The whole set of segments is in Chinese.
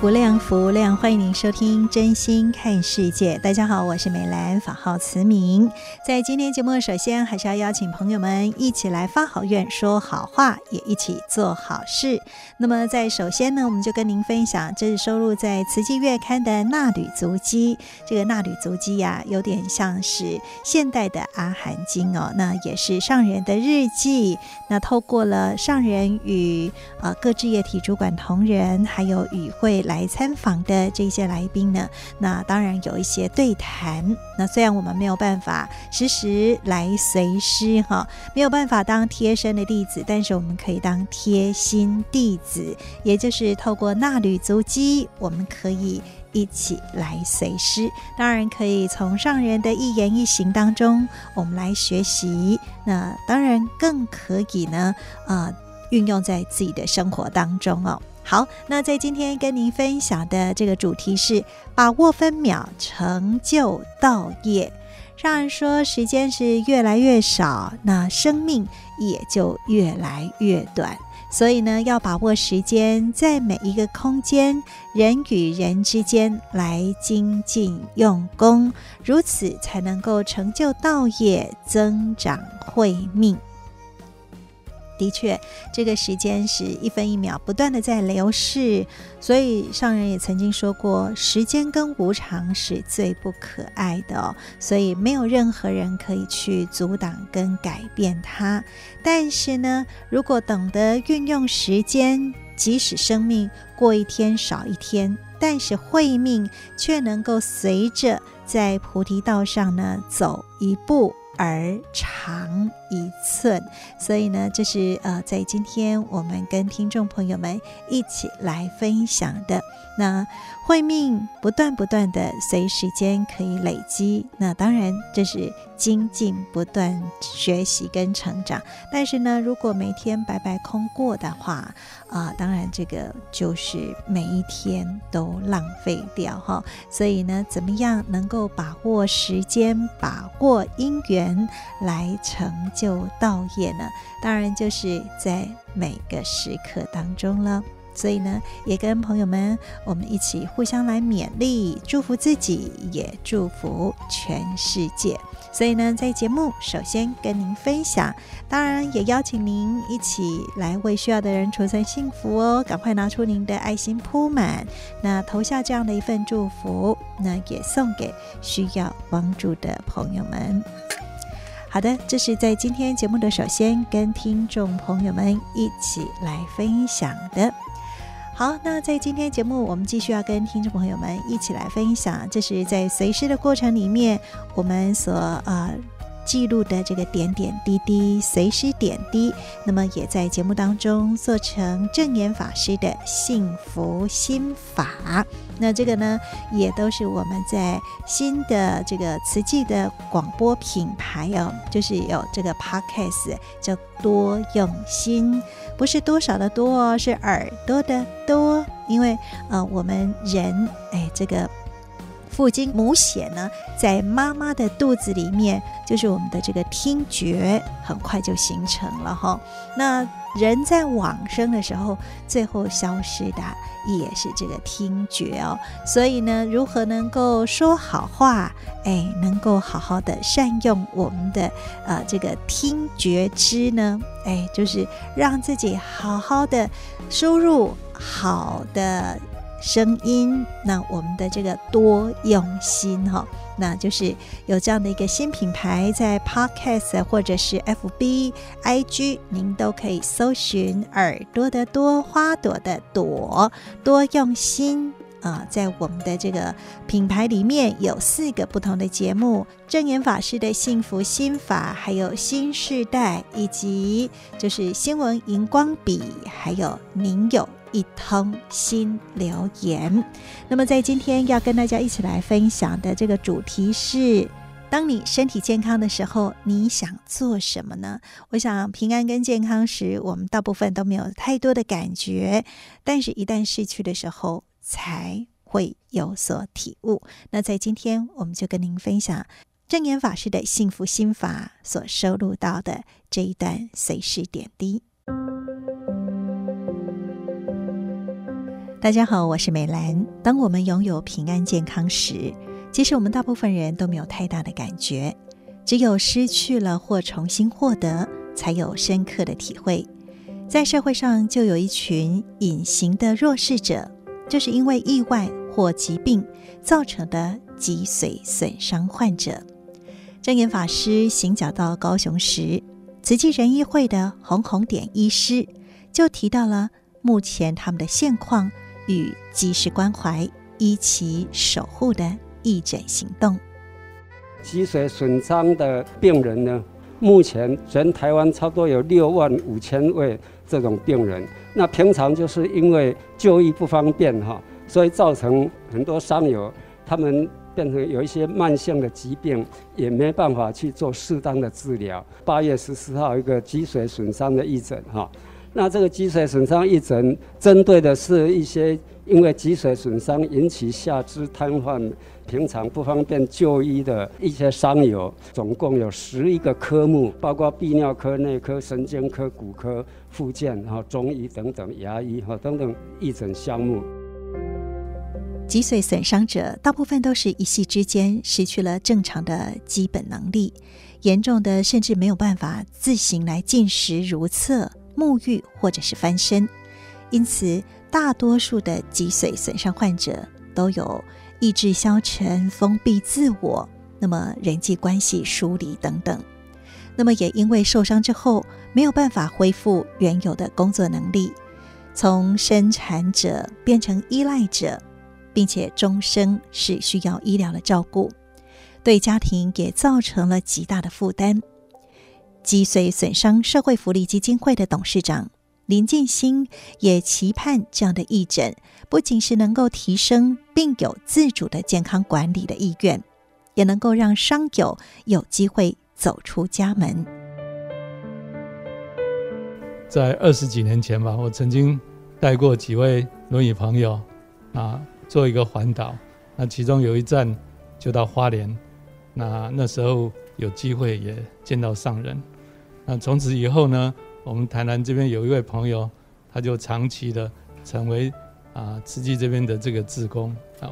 不量福量，欢迎您收听《真心看世界》。大家好，我是美兰，法号慈明。在今天节目，首先还是要邀请朋友们一起来发好愿、说好话，也一起做好事。那么，在首先呢，我们就跟您分享，这是收录在《慈济月刊》的《纳履足迹》。这个《纳履足迹》呀，有点像是现代的《阿含经》哦。那也是上人的日记。那透过了上人与呃各志业体主管同仁，还有与会来。来参访的这些来宾呢，那当然有一些对谈。那虽然我们没有办法时时来随师哈，没有办法当贴身的弟子，但是我们可以当贴心弟子，也就是透过纳履足迹，我们可以一起来随师。当然可以从上人的一言一行当中，我们来学习。那当然更可以呢，呃，运用在自己的生活当中哦。好，那在今天跟您分享的这个主题是把握分秒，成就道业。上人说，时间是越来越少，那生命也就越来越短。所以呢，要把握时间，在每一个空间，人与人之间来精进用功，如此才能够成就道业，增长慧命。的确，这个时间是一分一秒不断的在流逝，所以上人也曾经说过，时间跟无常是最不可爱的哦，所以没有任何人可以去阻挡跟改变它。但是呢，如果懂得运用时间，即使生命过一天少一天，但是慧命却能够随着在菩提道上呢走一步。而长一寸，所以呢，这是呃，在今天我们跟听众朋友们一起来分享的。那慧命不断不断的随时间可以累积，那当然这是精进不断学习跟成长。但是呢，如果每天白白空过的话，啊，当然这个就是每一天都浪费掉哈。所以呢，怎么样能够把握时间，把握因缘来成就道业呢？当然就是在每个时刻当中了。所以呢，也跟朋友们我们一起互相来勉励，祝福自己，也祝福全世界。所以呢，在节目首先跟您分享，当然也邀请您一起来为需要的人储存幸福哦。赶快拿出您的爱心铺满，那投下这样的一份祝福，那也送给需要帮助的朋友们。好的，这是在今天节目的首先跟听众朋友们一起来分享的。好，那在今天节目，我们继续要跟听众朋友们一起来分享，这是在随师的过程里面，我们所呃记录的这个点点滴滴，随时点滴。那么也在节目当中做成证言法师的幸福心法。那这个呢，也都是我们在新的这个慈济的广播品牌哦，就是有这个 Podcast 叫多用心。不是多少的多哦，是耳朵的多，因为呃，我们人哎，这个父精母血呢，在妈妈的肚子里面，就是我们的这个听觉很快就形成了哈。那人在往生的时候，最后消失的也是这个听觉哦。所以呢，如何能够说好话？哎，能够好好的善用我们的呃这个听觉知呢？哎，就是让自己好好的输入好的声音，那我们的这个多用心哈，那就是有这样的一个新品牌，在 Podcast 或者是 FB、IG，您都可以搜寻“耳朵的多，花朵的朵，多用心”。啊，在我们的这个品牌里面有四个不同的节目：证严法师的幸福心法，还有新世代，以及就是新闻荧光笔，还有您有一通心留言。那么在今天要跟大家一起来分享的这个主题是：当你身体健康的时候，你想做什么呢？我想平安跟健康时，我们大部分都没有太多的感觉，但是一旦失去的时候，才会有所体悟。那在今天，我们就跟您分享证严法师的幸福心法所收录到的这一段随事点滴。大家好，我是美兰。当我们拥有平安健康时，其实我们大部分人都没有太大的感觉，只有失去了或重新获得，才有深刻的体会。在社会上，就有一群隐形的弱势者。就是因为意外或疾病造成的脊髓损伤患者。证严法师行脚到高雄时，慈济仁医会的红红点医师就提到了目前他们的现况与及时关怀、一起守护的义诊行动。脊髓损伤的病人呢，目前全台湾差不多有六万五千位这种病人。那平常就是因为就医不方便哈，所以造成很多伤友他们变成有一些慢性的疾病，也没办法去做适当的治疗。八月十四号一个脊髓损伤的义诊哈，那这个脊髓损伤义诊针对的是一些因为脊髓损伤引起下肢瘫痪。平常不方便就医的一些伤友，总共有十一个科目，包括泌尿科、内科、神经科、骨科、复健，然后中医等等，牙医哈等等义诊项目。脊髓损伤者大部分都是一夕之间失去了正常的基本能力，严重的甚至没有办法自行来进食、如厕、沐浴或者是翻身。因此，大多数的脊髓损伤患者都有。意志消沉、封闭自我，那么人际关系疏离等等，那么也因为受伤之后没有办法恢复原有的工作能力，从生产者变成依赖者，并且终生是需要医疗的照顾，对家庭也造成了极大的负担。脊髓损伤社会福利基金会的董事长林建新也期盼这样的义诊。不仅是能够提升病友自主的健康管理的意愿，也能够让伤友有机会走出家门。在二十几年前吧，我曾经带过几位轮椅朋友啊，做一个环岛。那其中有一站就到花莲，那那时候有机会也见到上人。那从此以后呢，我们台南这边有一位朋友，他就长期的成为。啊，慈济这边的这个志工啊，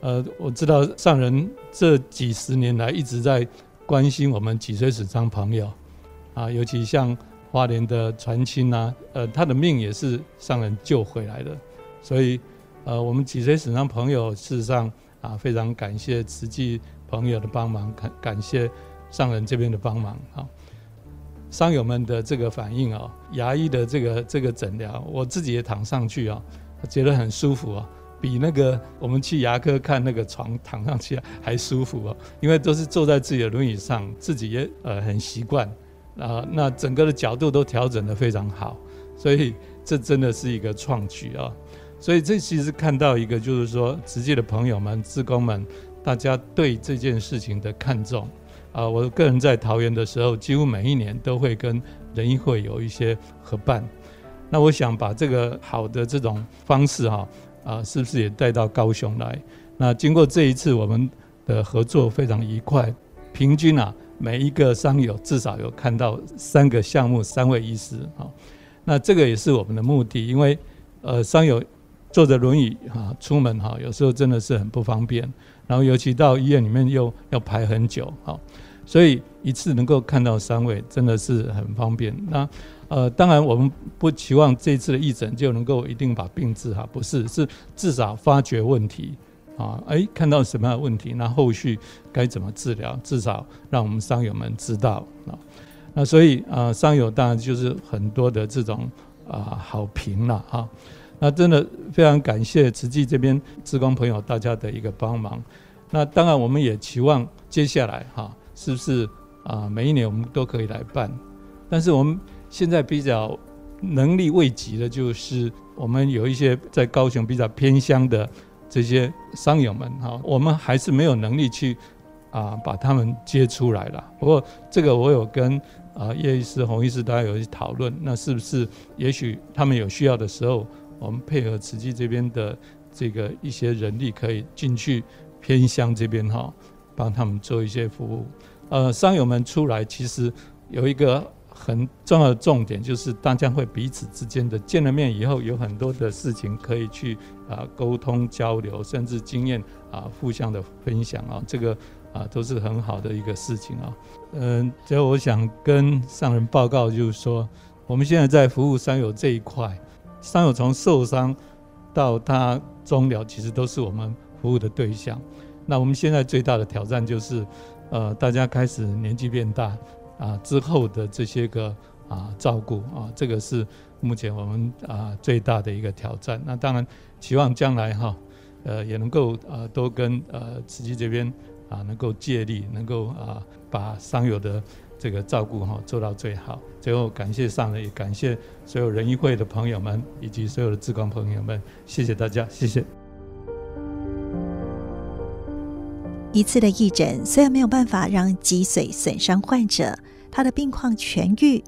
呃，我知道上人这几十年来一直在关心我们脊髓损伤朋友啊，尤其像花莲的传亲呐，呃，他的命也是上人救回来的，所以呃，我们脊髓损伤朋友事实上啊，非常感谢慈济朋友的帮忙，感感谢上人这边的帮忙啊。伤友们的这个反应啊，牙医的这个这个诊疗，我自己也躺上去啊。觉得很舒服啊，比那个我们去牙科看那个床躺上去还舒服啊，因为都是坐在自己的轮椅上，自己也呃很习惯啊，那整个的角度都调整得非常好，所以这真的是一个创举啊。所以这其实看到一个就是说，直接的朋友们、职工们，大家对这件事情的看重啊。我个人在桃园的时候，几乎每一年都会跟人医会有一些合办。那我想把这个好的这种方式哈啊，是不是也带到高雄来？那经过这一次我们的合作非常愉快，平均啊每一个伤友至少有看到三个项目，三位医师啊。那这个也是我们的目的，因为呃伤友坐着轮椅哈出门哈，有时候真的是很不方便，然后尤其到医院里面又要排很久哈，所以一次能够看到三位真的是很方便。那呃，当然我们不期望这次的义诊就能够一定把病治好，不是，是至少发觉问题啊，哎，看到什么样的问题，那后续该怎么治疗，至少让我们伤友们知道啊。那所以啊，伤友当然就是很多的这种啊好评了啊。那真的非常感谢慈济这边志工朋友大家的一个帮忙。那当然我们也期望接下来哈，是不是啊每一年我们都可以来办？但是我们现在比较能力未及的，就是我们有一些在高雄比较偏乡的这些商友们哈，我们还是没有能力去啊把他们接出来了。不过这个我有跟啊叶医师、洪医师大家有一些讨论，那是不是也许他们有需要的时候？我们配合慈济这边的这个一些人力，可以进去偏乡这边哈，帮他们做一些服务。呃，商友们出来其实有一个很重要的重点，就是大家会彼此之间的见了面以后，有很多的事情可以去啊沟通交流，甚至经验啊互相的分享啊，这个啊都是很好的一个事情啊。嗯，最后我想跟上人报告，就是说我们现在在服务商友这一块。商友从受伤到他终了，其实都是我们服务的对象。那我们现在最大的挑战就是，呃，大家开始年纪变大啊之后的这些个啊照顾啊，这个是目前我们啊最大的一个挑战。那当然期望将来哈，呃，也能够啊，多跟呃慈济这边啊能够借力，能够啊把伤友的。这个照顾哈做到最好。最后感谢上人，也感谢所有仁义会的朋友们以及所有的志工朋友们，谢谢大家，谢谢。一次的义诊虽然没有办法让脊髓损伤患者他的病况痊愈，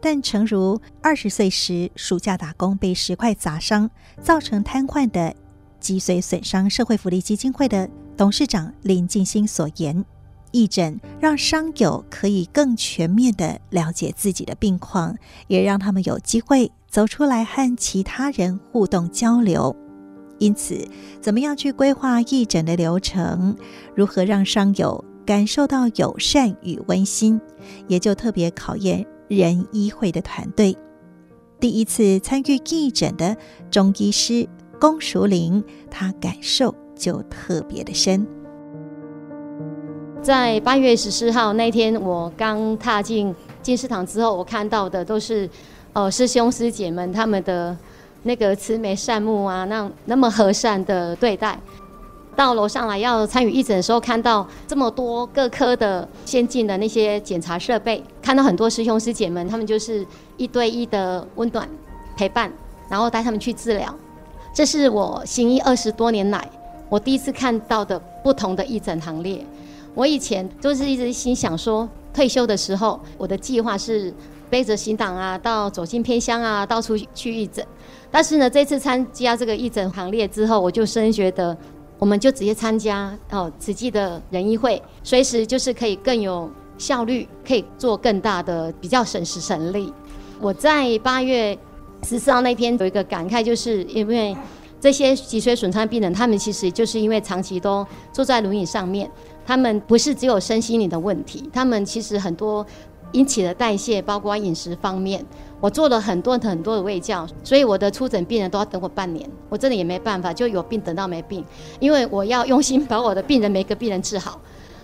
但诚如二十岁时暑假打工被石块砸伤，造成瘫痪的脊髓损伤社会福利基金会的董事长林静心所言。义诊让伤友可以更全面地了解自己的病况，也让他们有机会走出来和其他人互动交流。因此，怎么样去规划义诊的流程，如何让伤友感受到友善与温馨，也就特别考验仁医会的团队。第一次参与义诊的中医师龚淑玲，她感受就特别的深。在八月十四号那天，我刚踏进进士堂之后，我看到的都是，呃，师兄师姐们他们的那个慈眉善目啊，那那么和善的对待。到楼上来要参与义诊的时候，看到这么多各科的先进的那些检查设备，看到很多师兄师姐们，他们就是一对一的温暖陪伴，然后带他们去治疗。这是我行医二十多年来，我第一次看到的不同的义诊行列。我以前都是一直心想说，退休的时候，我的计划是背着行囊啊，到走进偏乡啊，到处去义诊。但是呢，这次参加这个义诊行列之后，我就深觉得，我们就直接参加哦，慈济的仁医会，随时就是可以更有效率，可以做更大的，比较省时省力。我在八月十四号那天有一个感慨，就是因为这些脊髓损伤病人，他们其实就是因为长期都坐在轮椅上面。他们不是只有身心灵的问题，他们其实很多引起的代谢，包括饮食方面。我做了很多很多的胃教，所以我的出诊病人都要等我半年，我真的也没办法，就有病等到没病，因为我要用心把我的病人每个病人治好。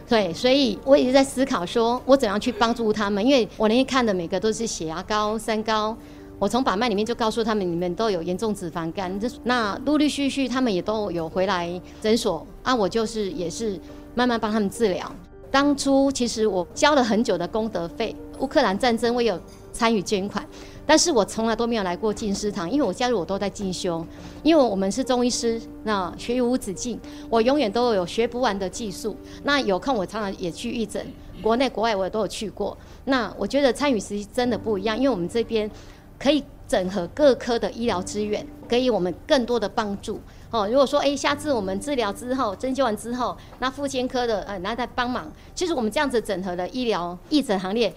对，所以我一直在思考，说我怎样去帮助他们，因为我那天看的每个都是血压高、三高，我从把脉里面就告诉他们，你们都有严重脂肪肝。那陆陆续续他们也都有回来诊所啊，我就是也是。慢慢帮他们治疗。当初其实我交了很久的功德费，乌克兰战争我有参与捐款，但是我从来都没有来过进师堂，因为我加入我都在进修，因为我们是中医师，那学无止境，我永远都有学不完的技术。那有空我常常也去义诊，国内国外我也都有去过。那我觉得参与实真的不一样，因为我们这边可以整合各科的医疗资源，给予我们更多的帮助。哦，如果说哎，下次我们治疗之后，针灸完之后，那复健科的呃，然后再帮忙，其实我们这样子整合的医疗义诊行列，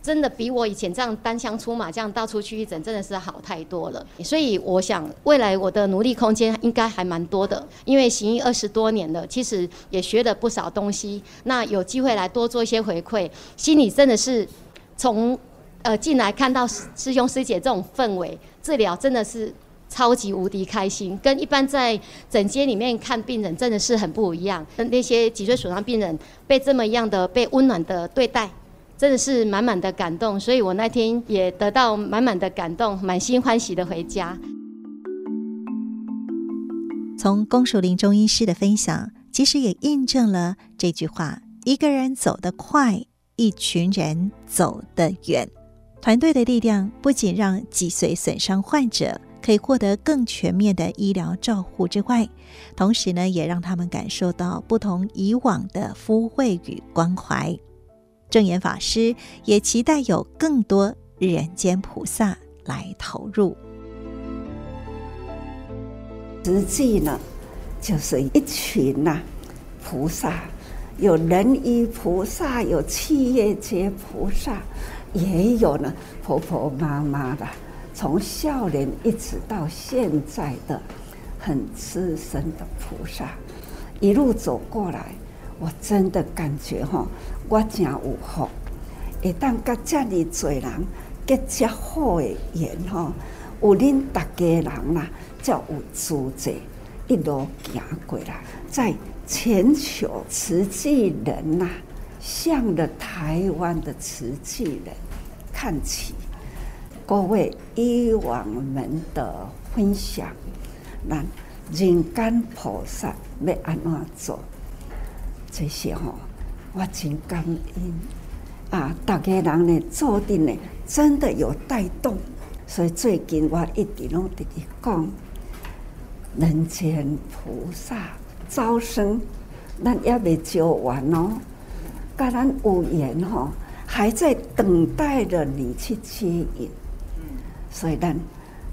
真的比我以前这样单枪出马这样到处去义诊，真的是好太多了。所以我想，未来我的努力空间应该还蛮多的，因为行医二十多年了，其实也学了不少东西。那有机会来多做一些回馈，心里真的是从呃进来看到师兄师姐这种氛围治疗，真的是超级无敌开心，跟一般在诊间里面看病人真的是很不一样。那些脊髓损伤病人被这么样的被温暖的对待，真的是满满的感动。所以我那天也得到满满的感动，满心欢喜的回家。从龚淑玲中医师的分享，其实也印证了这句话：一个人走得快，一群人走得远。团队的力量不仅让脊髓损伤患者可以获得更全面的医疗照护之外，同时呢，也让他们感受到不同以往的抚慰与关怀。证严法师也期待有更多人间菩萨来投入。实际呢，就是一群呐、啊、菩萨，有人医菩萨，有企业界菩萨，也有呢婆婆妈妈的，从少年一直到现在的很资深的菩萨，一路走过来，我真的感觉哈，我真有福，会当甲这么多人结这好的缘哈，有恁大家人啦。叫有组织一路行过来，在全球慈济人呐、啊，向着台湾的慈济人看齐。各位以往们的分享，那人间菩萨要安怎做？这些吼，我真感恩啊！大家人呢，做的呢，真的有带动。所以最近我一直拢直直讲。人间菩萨招生，咱也未教完哦。跟咱有缘吼，还在等待着你去接引。所以咱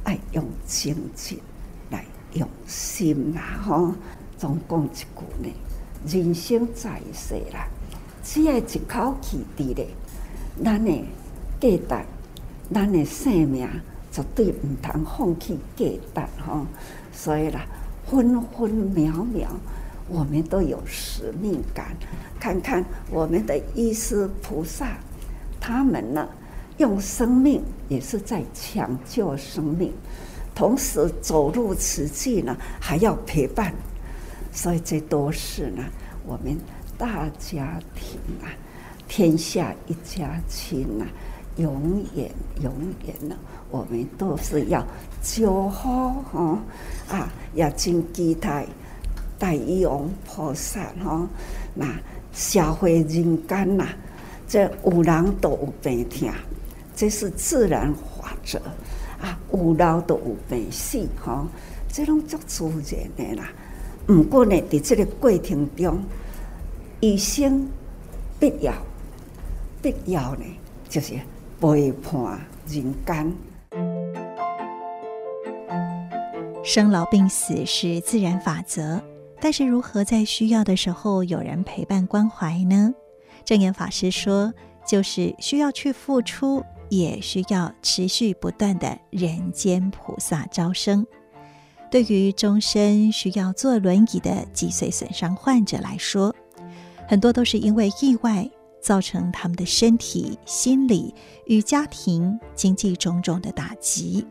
爱用精进来用心啦吼。总讲一句呢，人生在世啦，只要一口气伫咧，咱的价值，咱的生命绝对唔通放弃价值吼。所以啦，分分秒秒，我们都有使命感。看看我们的医师菩萨，他们呢，用生命也是在抢救生命，同时走入此际呢，还要陪伴。所以这都是呢，我们大家庭啊，天下一家亲啊，永远永远呢，我们都是要。就好哈啊，要真期待大医王菩萨吼，那社会人间呐，这有人都有病痛，这是自然法则啊。有老都有病死哈，这种足自然的啦。不过呢，在这个过程中，一生必要必要呢，就是陪伴人间。生老病死是自然法则，但是如何在需要的时候有人陪伴关怀呢？证严法师说，就是需要去付出，也需要持续不断的人间菩萨招生。对于终身需要坐轮椅的脊髓损伤患者来说，很多都是因为意外造成他们的身体、心理与家庭、经济种种的打击。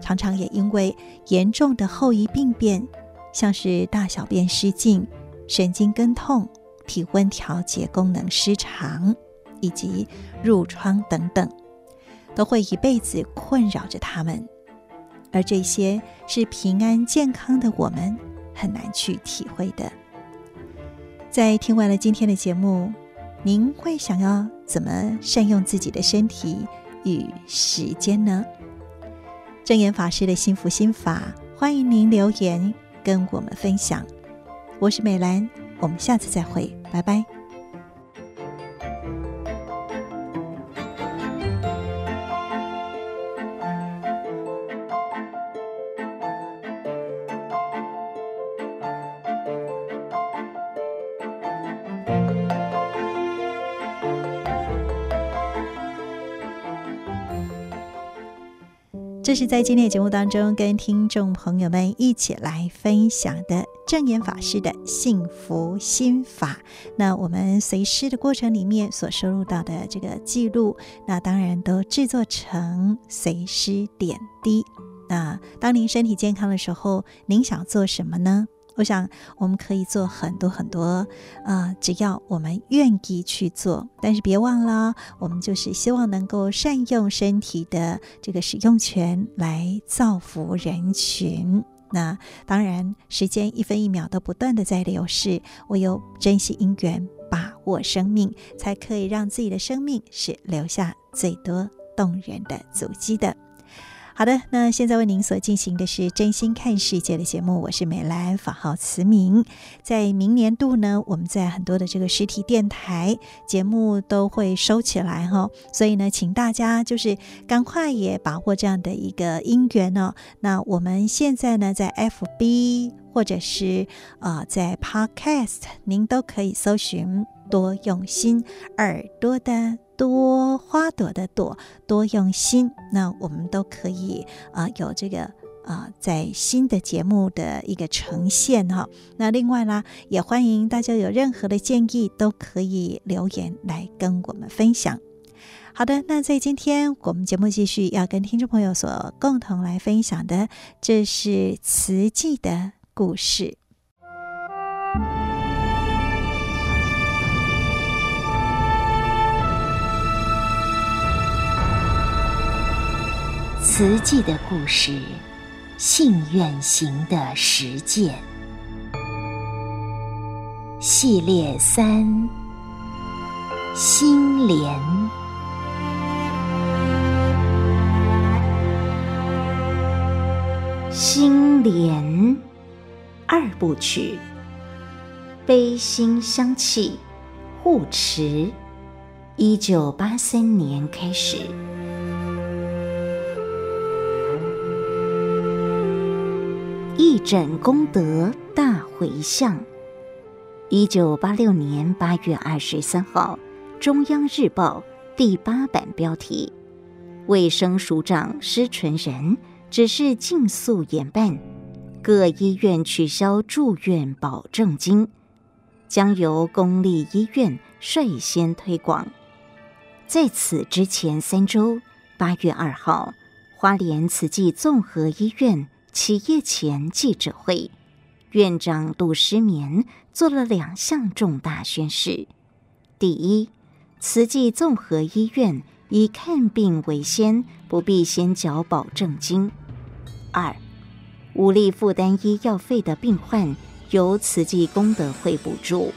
常常也因为严重的后遗病变，像是大小便失禁、神经根痛、体温调节功能失常，以及褥疮等等，都会一辈子困扰着他们。而这些是平安健康的我们很难去体会的。在听完了今天的节目，您会想要怎么善用自己的身体与时间呢？正言法师的幸福心法，欢迎您留言跟我们分享。我是美兰，我们下次再会，拜拜。是在今天的节目当中跟听众朋友们一起来分享的正言法师的幸福心法。那我们随师的过程里面所收录到的这个记录，那当然都制作成随师点滴。那当您身体健康的时候，您想做什么呢？我想我们可以做很多很多，啊、呃，只要我们愿意去做。但是别忘了，我们就是希望能够善用身体的这个使用权来造福人群。那当然，时间一分一秒都不断的在流逝，唯有珍惜因缘，把握生命，才可以让自己的生命是留下最多动人的足迹的。好的，那现在为您所进行的是《真心看世界》的节目，我是美兰，法号慈明。在明年度呢，我们在很多的这个实体电台节目都会收起来哈，所以呢，请大家就是赶快也把握这样的一个因缘哦。那我们现在呢，在 FB 或者是啊、呃，在 Podcast，您都可以搜寻“多用心耳朵的”。多花朵的朵，多用心，那我们都可以啊、有这个啊、在新的节目的一个呈现哈。那另外呢，也欢迎大家有任何的建议，都可以留言来跟我们分享。好的，那在今天我们节目继续要跟听众朋友所共同来分享的，这是慈济的故事。慈济的故事，信愿行的实践系列三：心莲。心莲二部曲，悲心相契，护持。一九八三年开始。义诊功德大回向。一九八六年八月二十三号，中央日报第八版标题：卫生署长施纯仁指示尽速严办，各医院取消住院保证金，将由公立医院率先推广。在此之前三周，八月二号，花莲慈济综合医院。企业前记者会，院长杜诗绵做了两项重大宣示：第一，慈济综合医院以看病为先，不必先缴保证金；二，无力负担医药费的病患，由慈济功德会补助。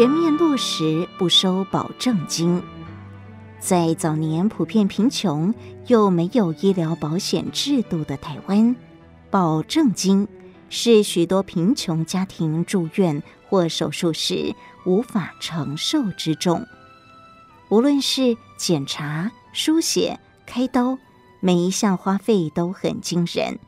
全面落实不收保证金，在早年普遍贫穷又没有医疗保险制度的台湾，保证金是许多贫穷家庭住院或手术时无法承受之重。无论是检查、输血、开刀，每一项花费都很惊人，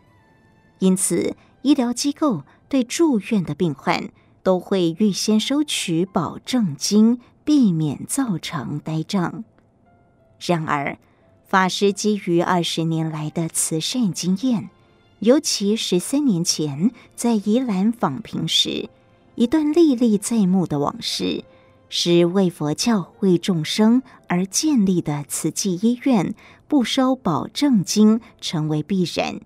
因此医疗机构对住院的病患，都会预先收取保证金，避免造成呆账。然而，法师基于二十年来的慈善经验，尤其十三年前在宜兰访贫时，一段历历在目的往事，使为佛教、为众生而建立的慈济医院不收保证金成为必然。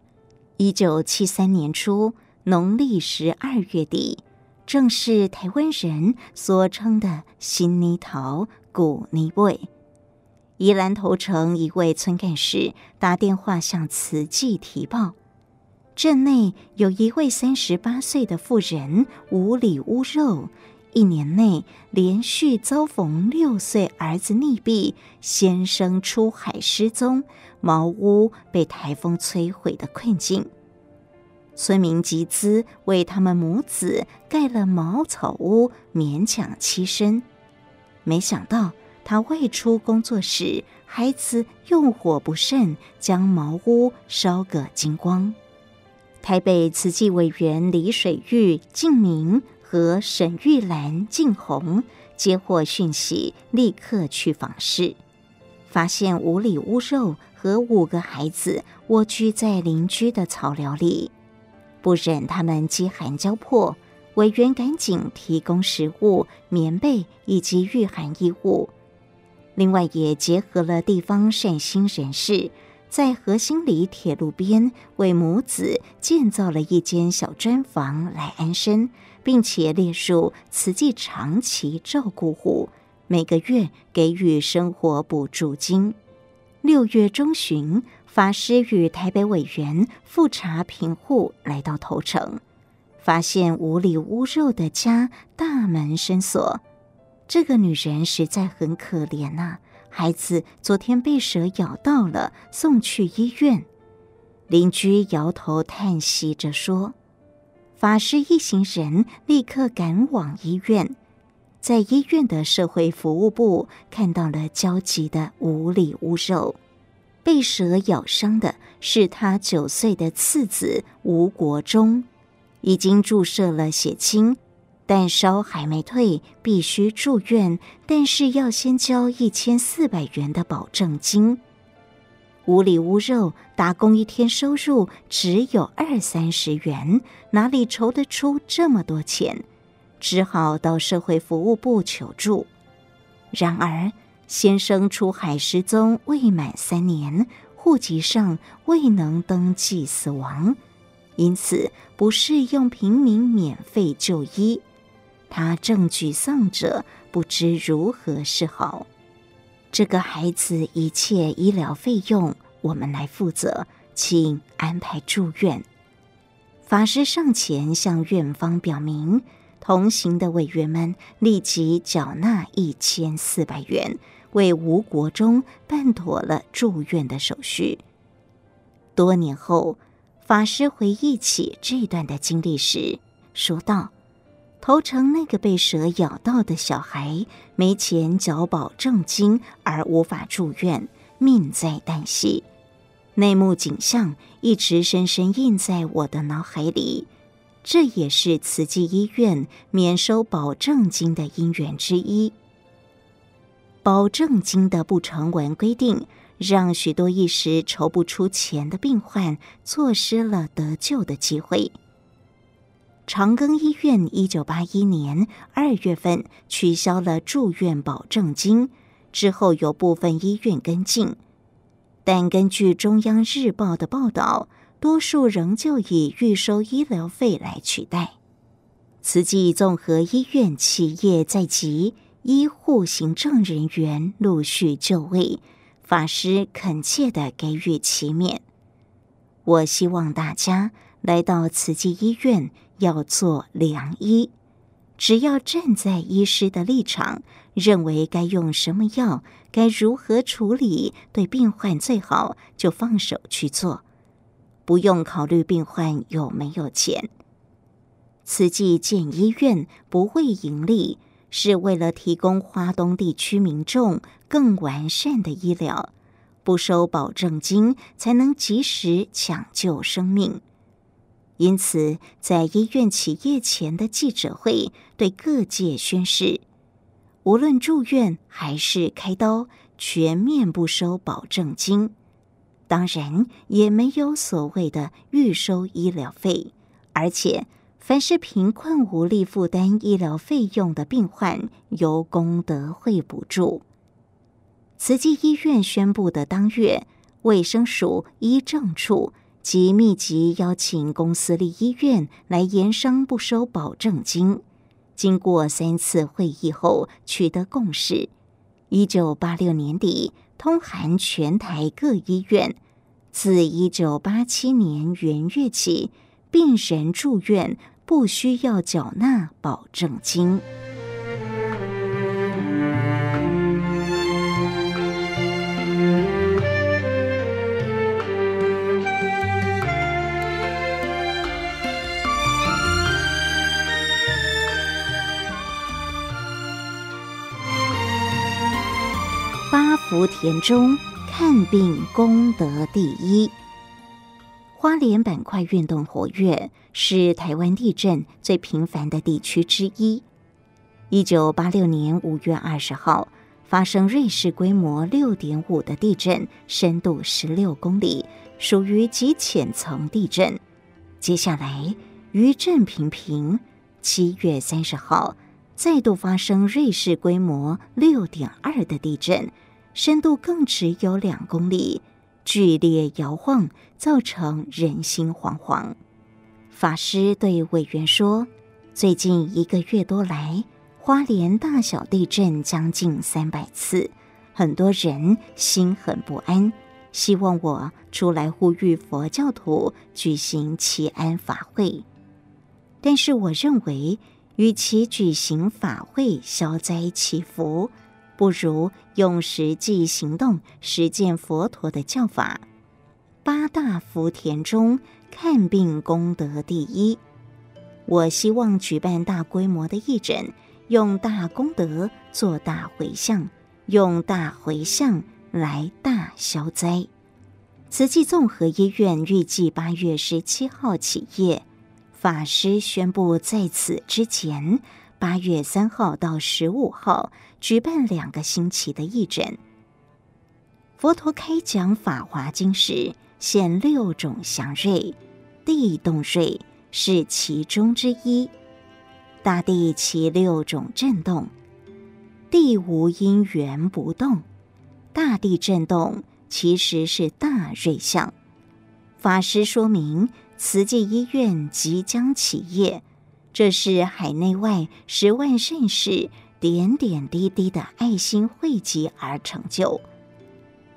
一九七三年初，农历十二月底。正是台湾人所称的“新泥桃古泥尾”。宜兰头城一位村干事打电话向慈济提报，镇内有一位三十八岁的妇人无里屋肉，一年内连续遭逢六岁儿子溺毙、先生出海失踪、茅屋被台风摧毁的困境。村民集资为他们母子盖了茅草屋，勉强栖身。没想到他外出工作时，孩子用火不慎将茅屋烧个精光。台北慈济委员李水玉、静明和沈玉兰、静红接获讯息，立刻去访视，发现五里屋肉和五个孩子蜗居在邻居的草寮里，不忍他们饥寒交迫，委员赶紧提供食物、棉被以及御寒衣物，另外也结合了地方善心人士。在河心里铁路边为母子建造了一间小砖房来安身，并且列入慈济长期照顾户，每个月给予生活补助金。六月中旬，法师与台北委员复查平户来到头城，发现无里屋肉的家大门深锁，这个女人实在很可怜呐、孩子昨天被蛇咬到了，送去医院。邻居摇头叹息着说：“法师一行人立刻赶往医院，在医院的社会服务部看到了焦急的无里屋肉。被蛇咬伤的是他九岁的次子吴国忠，已经注射了血清。”但烧还没退，必须住院，但是要先交一千四百元的保证金。五里屋肉打工一天收入只有二三十元，哪里筹得出这么多钱？只好到社会服务部求助。然而，先生出海失踪未满三年，户籍上未能登记死亡，因此不适用平民免费就医。他正沮丧着，不知如何是好。这个孩子一切医疗费用我们来负责，请安排住院。法师上前向院方表明，同行的委员们立即缴纳一千四百元，为吴国忠办妥了住院的手续。多年后，法师回忆起这段的经历时，说道。头城那个被蛇咬到的小孩，没钱缴保证金而无法住院，命在旦夕。那幕景象一直深深印在我的脑海里，这也是慈济医院免收保证金的因缘之一。保证金的不成文规定，让许多一时筹不出钱的病患错失了得救的机会。长庚医院一九八一年二月份取消了住院保证金，之后有部分医院跟进，但根据中央日报的报道，多数仍旧以预收医疗费来取代。慈济综合医院企业在即，医护行政人员陆续就位，法师恳切地给予其勉。我希望大家来到慈济医院。要做良医，只要站在医师的立场，认为该用什么药，该如何处理，对病患最好，就放手去做，不用考虑病患有没有钱。慈济建医院不为盈利，是为了提供花东地区民众更完善的医疗，不收保证金，才能及时抢救生命。因此，在医院起业前的记者会，对各界宣示：无论住院还是开刀，全面不收保证金。当然，也没有所谓的预收医疗费。而且，凡是贫困无力负担医疗费用的病患，由功德会补助。慈济医院宣布的当月，卫生署医政处。即密集邀请公私立医院来研商不收保证金，经过三次会议后取得共识。一九八六年底通函全台各医院，自一九八七年元月起，病人住院不需要缴纳保证金。八福田中看病功德第一。花莲板块运动活跃，是台湾地震最频繁的地区之一。一九八六年五月二十号，发生瑞士规模六点五的地震，深度十六公里，属于极浅层地震。接下来余震频频。七月三十号，再度发生瑞士规模六点二的地震，深度更只有两公里。剧烈摇晃，造成人心惶惶。法师对委员说：“最近一个月多来，花莲大小地震将近三百次，很多人心很不安，希望我出来呼吁佛教徒举行祈安法会。但是我认为，与其举行法会消灾祈福，不如用实际行动实践佛陀的教法。八大福田中看病功德第一。我希望举办大规模的义诊，用大功德做大回向，用大回向来大消灾。慈济综合医院预计八月十七号起业，法师宣布在此之前。八月三号到十五号举办两个星期的义诊。佛陀开讲《法华经》时，现六种祥瑞，地动瑞是其中之一。大地其六种震动，地无因缘不动，大地震动其实是大瑞相。法师说明，慈济医院即将起业。这是海内外十万善士点点滴滴的爱心汇集而成就。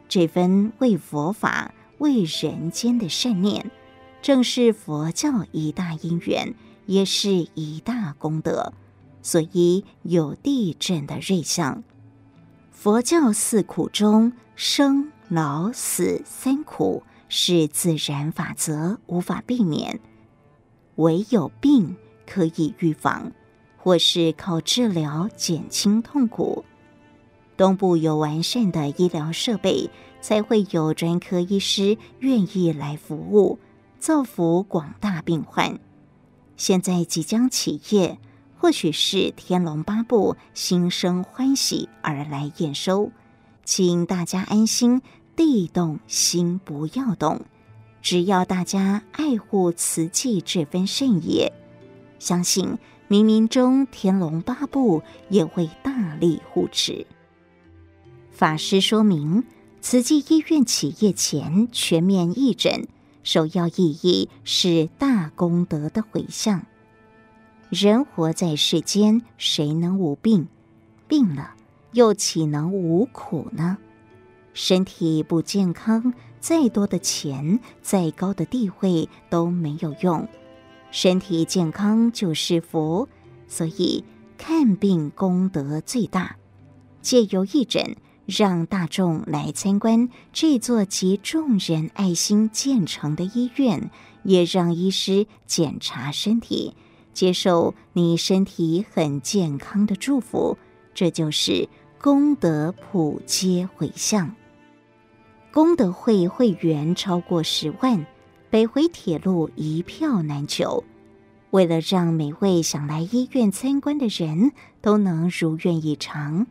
这份为佛法、为人间的善念，正是佛教一大因缘，也是一大功德。所以有地震的瑞相。佛教四苦中，生老死三苦是自然法则，无法避免，唯有病。可以预防，或是靠治疗减轻痛苦。东部有完善的医疗设备，才会有专科医师愿意来服务，造福广大病患。现在即将起业，或许是天龙八部心生欢喜而来验收，请大家安心，地动心不要动，只要大家爱护慈济这份善业。相信冥冥中天龙八部也会大力护持。法师说明，慈济医院起业前全面义诊，首要意义是大功德的回向。人活在世间，谁能无病？病了又岂能无苦呢？身体不健康，再多的钱、再高的地位都没有用。身体健康就是福，所以看病功德最大。借由义诊，让大众来参观这座集众人爱心建成的医院，也让医师检查身体，接受你身体很健康的祝福。这就是功德普皆回向。功德会会员超过十万。北回铁路一票难求，为了让每位想来医院参观的人都能如愿以偿，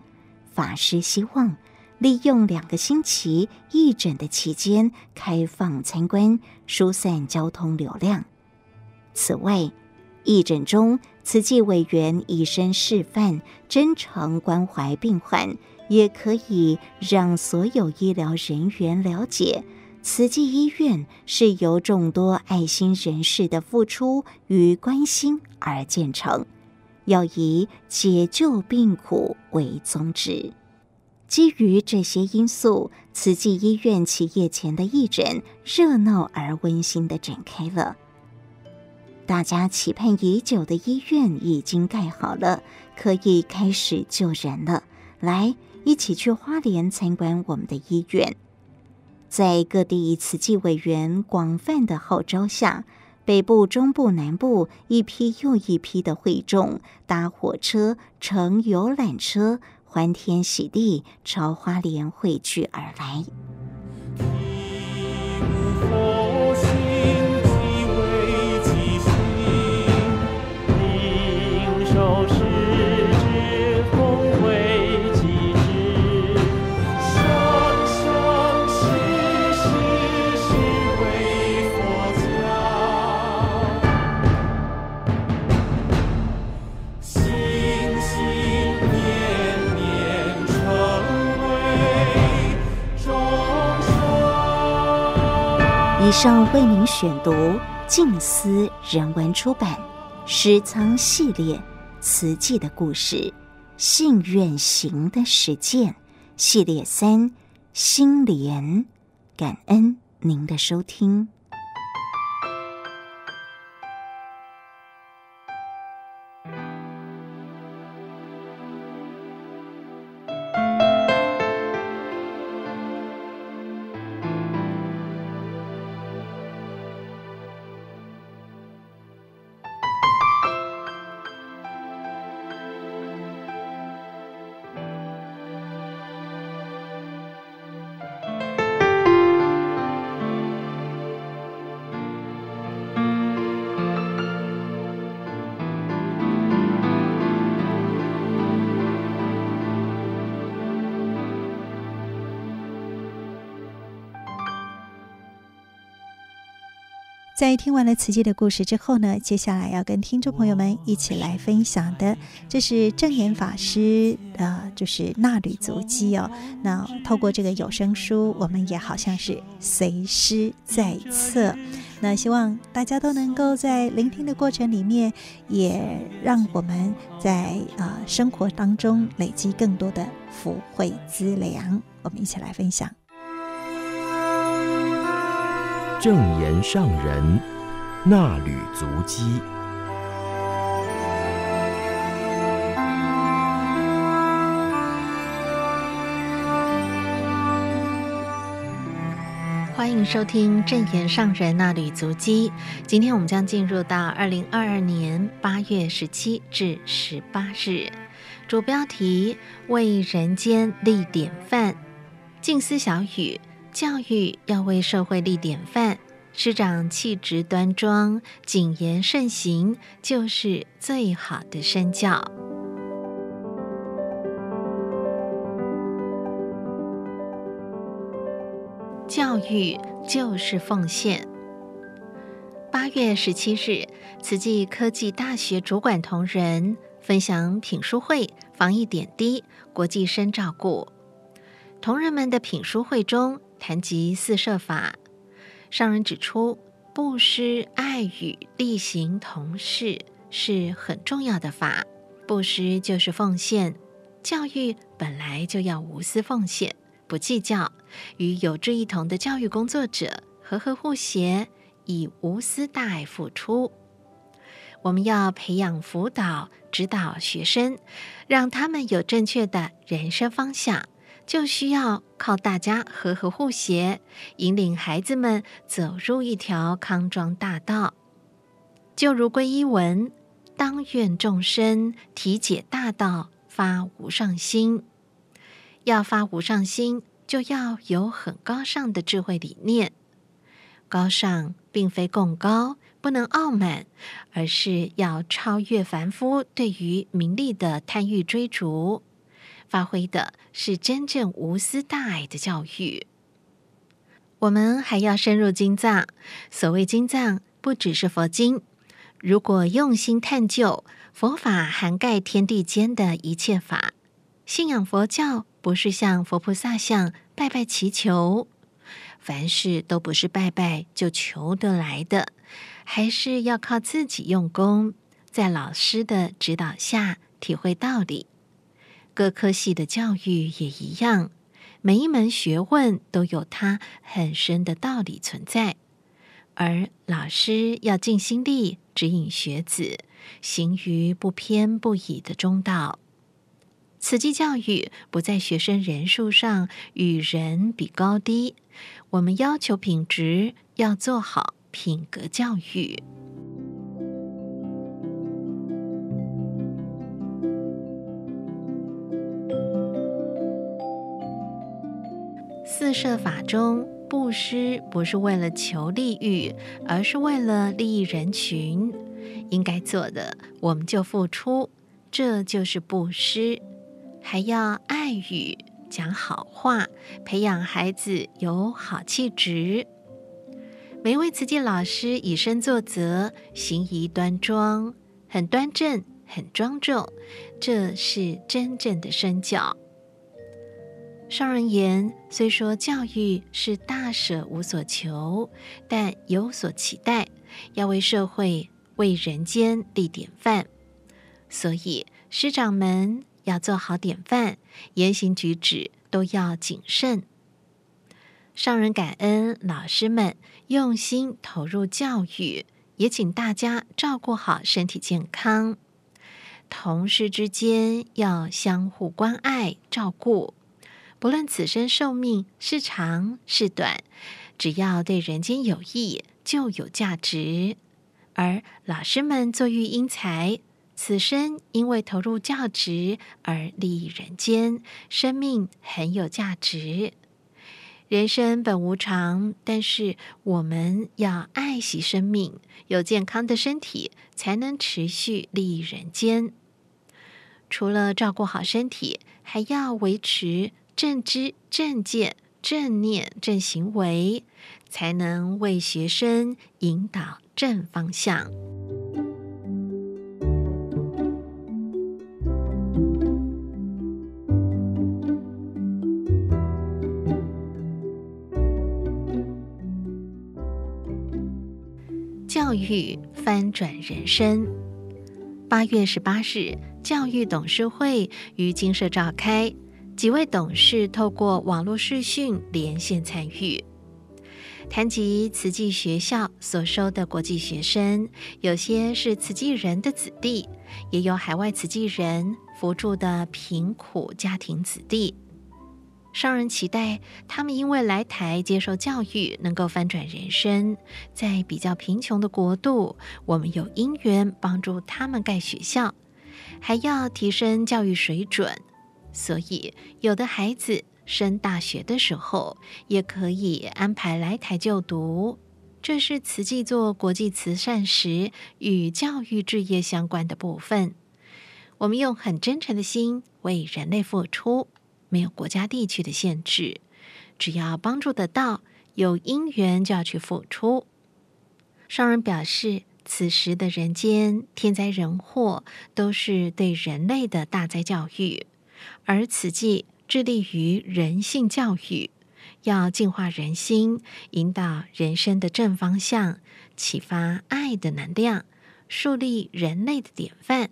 法师希望利用两个星期义诊的期间开放参观，疏散交通流量。此外，义诊中慈济委员以身示范，真诚关怀病患，也可以让所有医疗人员了解。慈济医院是由众多爱心人士的付出与关心而建成，要以解救病苦为宗旨。基于这些因素，慈济医院起业前的义诊热闹而温馨地展开了。大家期盼已久的医院已经盖好了，可以开始救人了。来，一起去花莲参观我们的医院。在各地慈济委员广泛的号召下，北部、中部、南部一批又一批的会众搭火车、乘游览车欢天喜地朝花莲汇聚而来。以上为您选读静思人文出版《诗仓系列》慈济的故事，信愿行的实践系列三心莲，感恩您的收听。在听完了慈济的故事之后呢，接下来要跟听众朋友们一起来分享的，这是正言法师呃，就是纳履足迹哦。那透过这个有声书，我们也好像是随师在侧。那希望大家都能够在聆听的过程里面，也让我们在呃生活当中累积更多的福慧资粮。我们一起来分享。正言上人那履足迹，欢迎收听正言上人衲履足迹。今天我们将进入到二零二二年八月十七至十八日，主标题为人间立典范，静思小语。教育要为社会立典范，师长气质端庄、谨言慎行，就是最好的身教。教育就是奉献。八月十七日，慈济科技大学主管同仁分享品书会防疫点滴、国际生照顾。同仁们的品书会中，谈及四摄法，上人指出，布施、爱语、力行同事是很重要的法。布施就是奉献，教育本来就要无私奉献，不计较，与有志一同的教育工作者和和互协，以无私大爱付出。我们要培养、辅导、指导学生，让他们有正确的人生方向。就需要靠大家和和互协，引领孩子们走入一条康庄大道。就如皈依文，当愿众生体解大道，发无上心。要发无上心，就要有很高尚的智慧理念。高尚并非贡高，不能傲慢，而是要超越凡夫对于名利的贪欲追逐。发挥的是真正无私大爱的教育。我们还要深入经藏。所谓经藏，不只是佛经。如果用心探究，佛法涵盖天地间的一切法。信仰佛教，不是向佛菩萨像拜拜祈求，凡事都不是拜拜就求得来的，还是要靠自己用功，在老师的指导下体会道理。各科系的教育也一样，每一门学问都有它很深的道理存在，而老师要尽心力指引学子，行于不偏不倚的中道。慈济教育不在学生人数上与人比高低，我们要求品质，要做好品格教育。四摄法中，布施不是为了求利益，而是为了利益人群。应该做的，我们就付出，这就是布施。还要爱语，讲好话，培养孩子有好气质。每位慈济老师以身作则，行仪端庄，很端正，很庄重，这是真正的身教。上人言：虽说教育是大舍无所求，但有所期待，要为社会、为人间立典范。所以师长们要做好典范，言行举止都要谨慎。上人感恩老师们用心投入教育，也请大家照顾好身体健康。同事之间要相互关爱照顾，不论此生寿命是长是短，只要对人间有益，就有价值。而老师们作育英才，此生因为投入教职而利益人间，生命很有价值。人生本无常，但是我们要爱惜生命，有健康的身体，才能持续利益人间。除了照顾好身体，还要维持正知、正见、正念、正行为，才能为学生引导正方向。教育翻转人生。八月十八日，教育董事会于金社召开，几位董事透过网络视讯连线参与，谈及慈济学校所收的国际学生，有些是慈济人的子弟，也有海外慈济人扶助的贫苦家庭子弟。商人期待他们因为来台接受教育，能够翻转人生。在比较贫穷的国度，我们有因缘帮助他们盖学校，还要提升教育水准。所以，有的孩子升大学的时候，也可以安排来台就读。这是慈济做国际慈善时与教育置业相关的部分。我们用很真诚的心为人类付出。没有国家地区的限制，只要帮助得到，有因缘就要去付出。商人表示，此时的人间天灾人祸都是对人类的大灾教育，而慈济致力于人性教育，要净化人心，引导人生的正方向，启发爱的能量，树立人类的典范。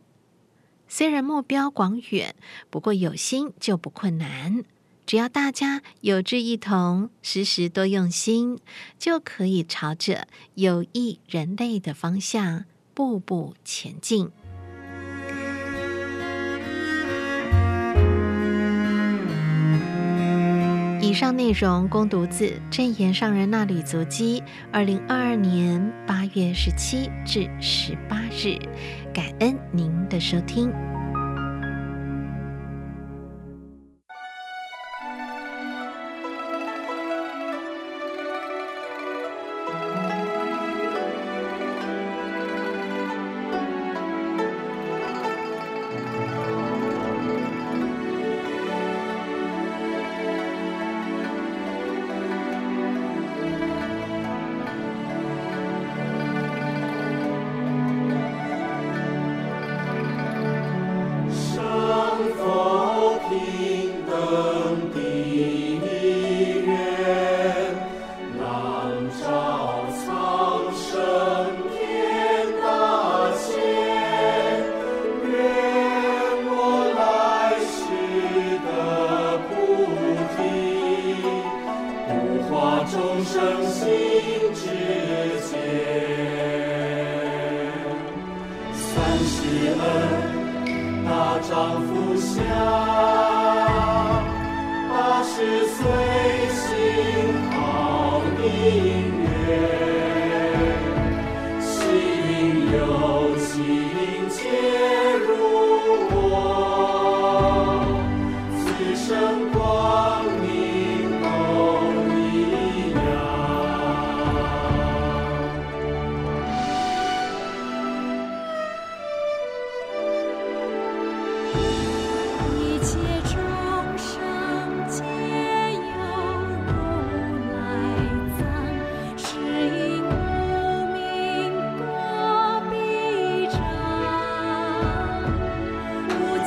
虽然目标广远，不过有心就不困难。只要大家有志一同，时时多用心，就可以朝着有益人类的方向步步前进。以上内容供读自正言上人那旅足迹，二零二二年八月十七至十八日。感恩您的收听。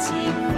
see.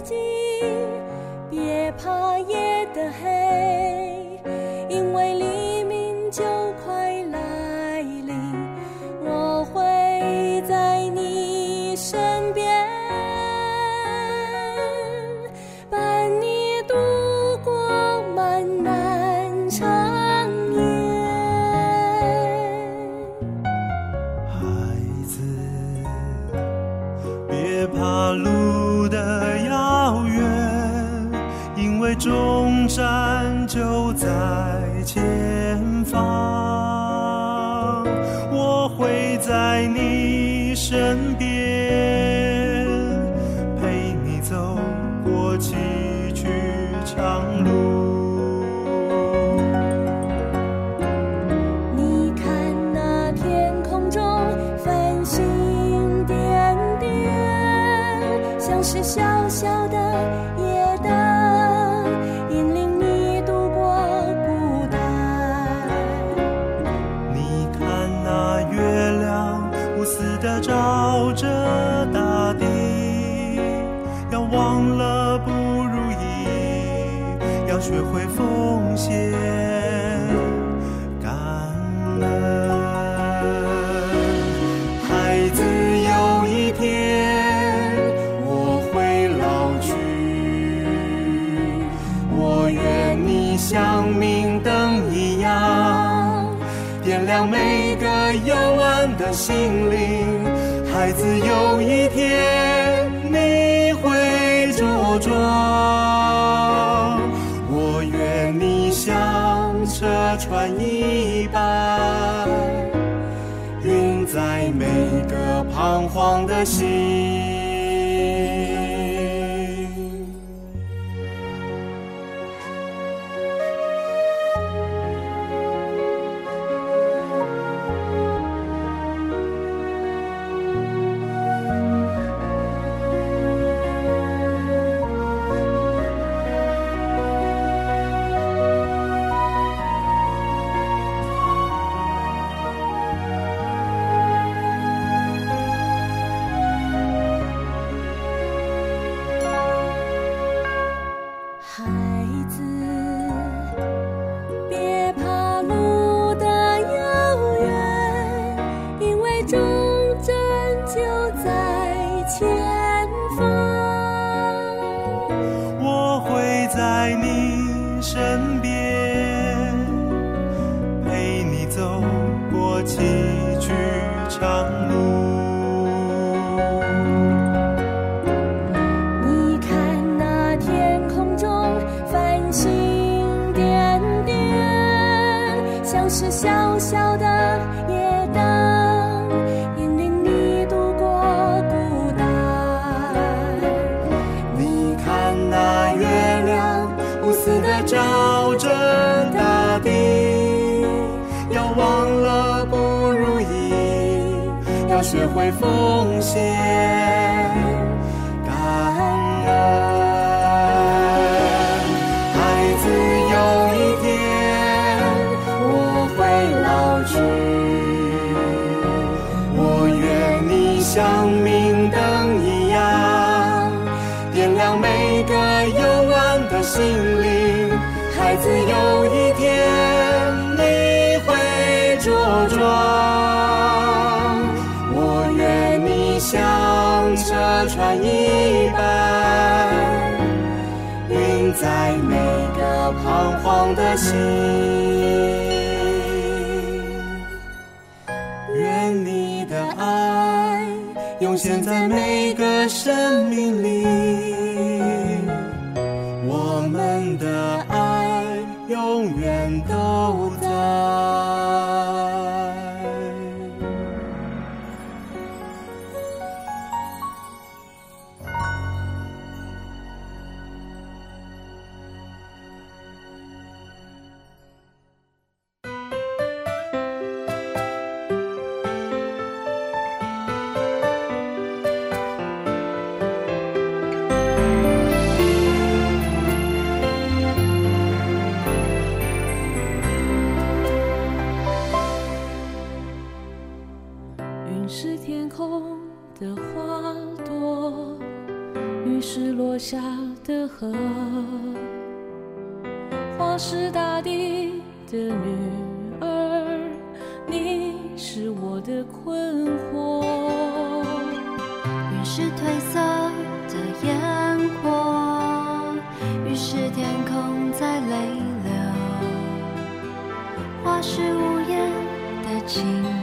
记忆装。我愿你像车船一般，运载每个彷徨的心。心灵。孩子，有一天你会茁壮，我愿你像车船一般，运在每个彷徨的心。愿你的爱涌现在每。河，花是大地的女儿，你是我的困惑。雨是褪色的烟火，雨是天空在泪流，花是无言的情。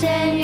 神。